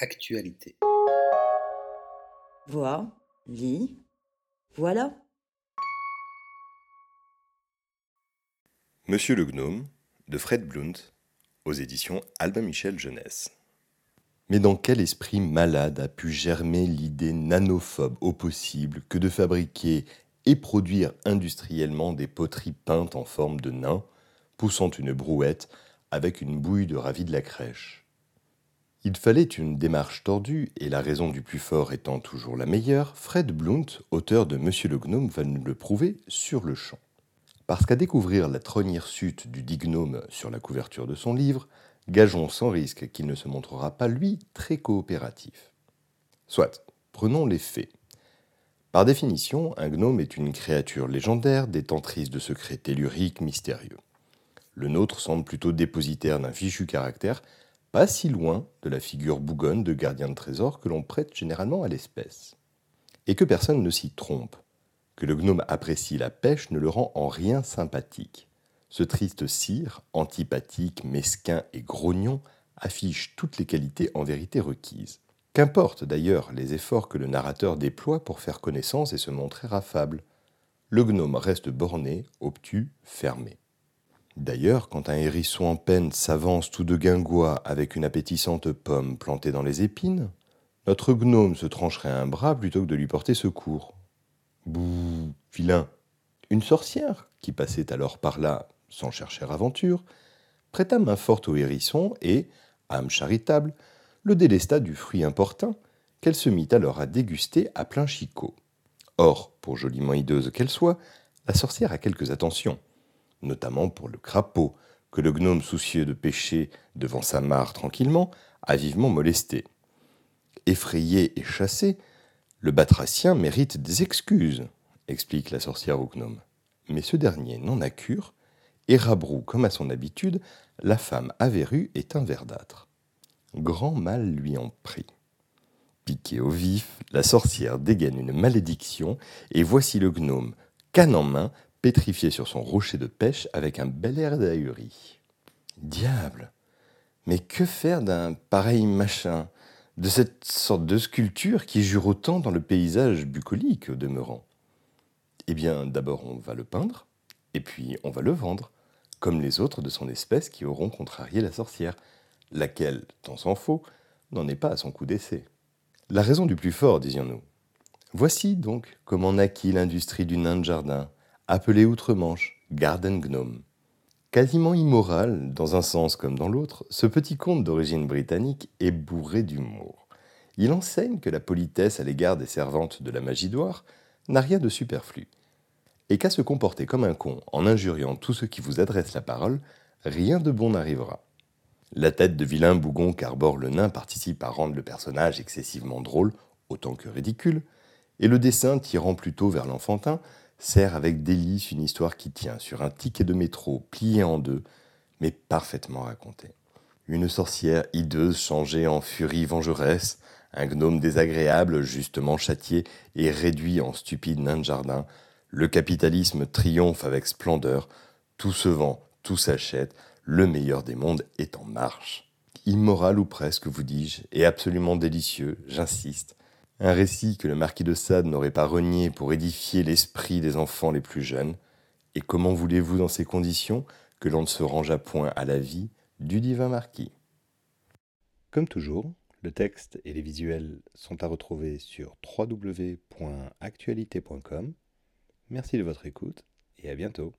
Actualité. Vois, lis, voilà. Monsieur le Gnome de Fred Blunt aux éditions Albin Michel Jeunesse. Mais dans quel esprit malade a pu germer l'idée nanophobe au possible que de fabriquer et produire industriellement des poteries peintes en forme de nains, poussant une brouette avec une bouille de ravi de la crèche? Il fallait une démarche tordue, et la raison du plus fort étant toujours la meilleure, Fred Blunt, auteur de Monsieur le Gnome, va nous le prouver sur le champ. Parce qu'à découvrir la tronière sute du dit gnome sur la couverture de son livre, gageons sans risque qu'il ne se montrera pas, lui, très coopératif. Soit, prenons les faits. Par définition, un gnome est une créature légendaire détentrice de secrets telluriques mystérieux. Le nôtre semble plutôt dépositaire d'un fichu caractère, pas si loin de la figure bougonne de gardien de trésor que l'on prête généralement à l'espèce. Et que personne ne s'y trompe. Que le gnome apprécie la pêche ne le rend en rien sympathique. Ce triste cire, antipathique, mesquin et grognon, affiche toutes les qualités en vérité requises. Qu'importe d'ailleurs les efforts que le narrateur déploie pour faire connaissance et se montrer affable? Le gnome reste borné, obtus, fermé. D'ailleurs, quand un hérisson en peine s'avance tout de guingois avec une appétissante pomme plantée dans les épines, notre gnome se trancherait un bras plutôt que de lui porter secours. Bouh, vilain Une sorcière, qui passait alors par là sans chercher aventure, prêta main forte au hérisson et, âme charitable, le délesta du fruit importun, qu'elle se mit alors à déguster à plein chicot. Or, pour joliment hideuse qu'elle soit, la sorcière a quelques attentions, notamment pour le crapaud, que le gnome soucieux de pêcher devant sa mare tranquillement a vivement molesté. Effrayé et chassé, le batracien mérite des excuses, explique la sorcière au gnome. Mais ce dernier n'en a cure, et rabrou comme à son habitude, la femme averrue est un verdâtre grand mal lui en prit. Piqué au vif, la sorcière dégaine une malédiction, et voici le gnome, canne en main, pétrifié sur son rocher de pêche avec un bel air d'ahurie. Diable Mais que faire d'un pareil machin De cette sorte de sculpture qui jure autant dans le paysage bucolique au demeurant? Eh bien, d'abord on va le peindre, et puis on va le vendre, comme les autres de son espèce qui auront contrarié la sorcière laquelle, tant s'en faut, n'en est pas à son coup d'essai. La raison du plus fort, disions-nous. Voici donc comment naquit l'industrie du nain de jardin, appelée outre-Manche Garden Gnome. Quasiment immoral, dans un sens comme dans l'autre, ce petit conte d'origine britannique est bourré d'humour. Il enseigne que la politesse à l'égard des servantes de la magie d'Oire n'a rien de superflu, et qu'à se comporter comme un con en injuriant tous ceux qui vous adressent la parole, rien de bon n'arrivera. La tête de vilain bougon qu'arbore le nain participe à rendre le personnage excessivement drôle, autant que ridicule, et le dessin tirant plutôt vers l'enfantin sert avec délice une histoire qui tient sur un ticket de métro plié en deux, mais parfaitement raconté. Une sorcière hideuse changée en furie vengeresse, un gnome désagréable justement châtié et réduit en stupide nain de jardin, le capitalisme triomphe avec splendeur, tout se vend, tout s'achète, le meilleur des mondes est en marche. Immoral ou presque, vous dis-je, et absolument délicieux, j'insiste. Un récit que le marquis de Sade n'aurait pas renié pour édifier l'esprit des enfants les plus jeunes. Et comment voulez-vous dans ces conditions que l'on ne se range à point à la vie du divin marquis? Comme toujours, le texte et les visuels sont à retrouver sur www.actualité.com. Merci de votre écoute et à bientôt.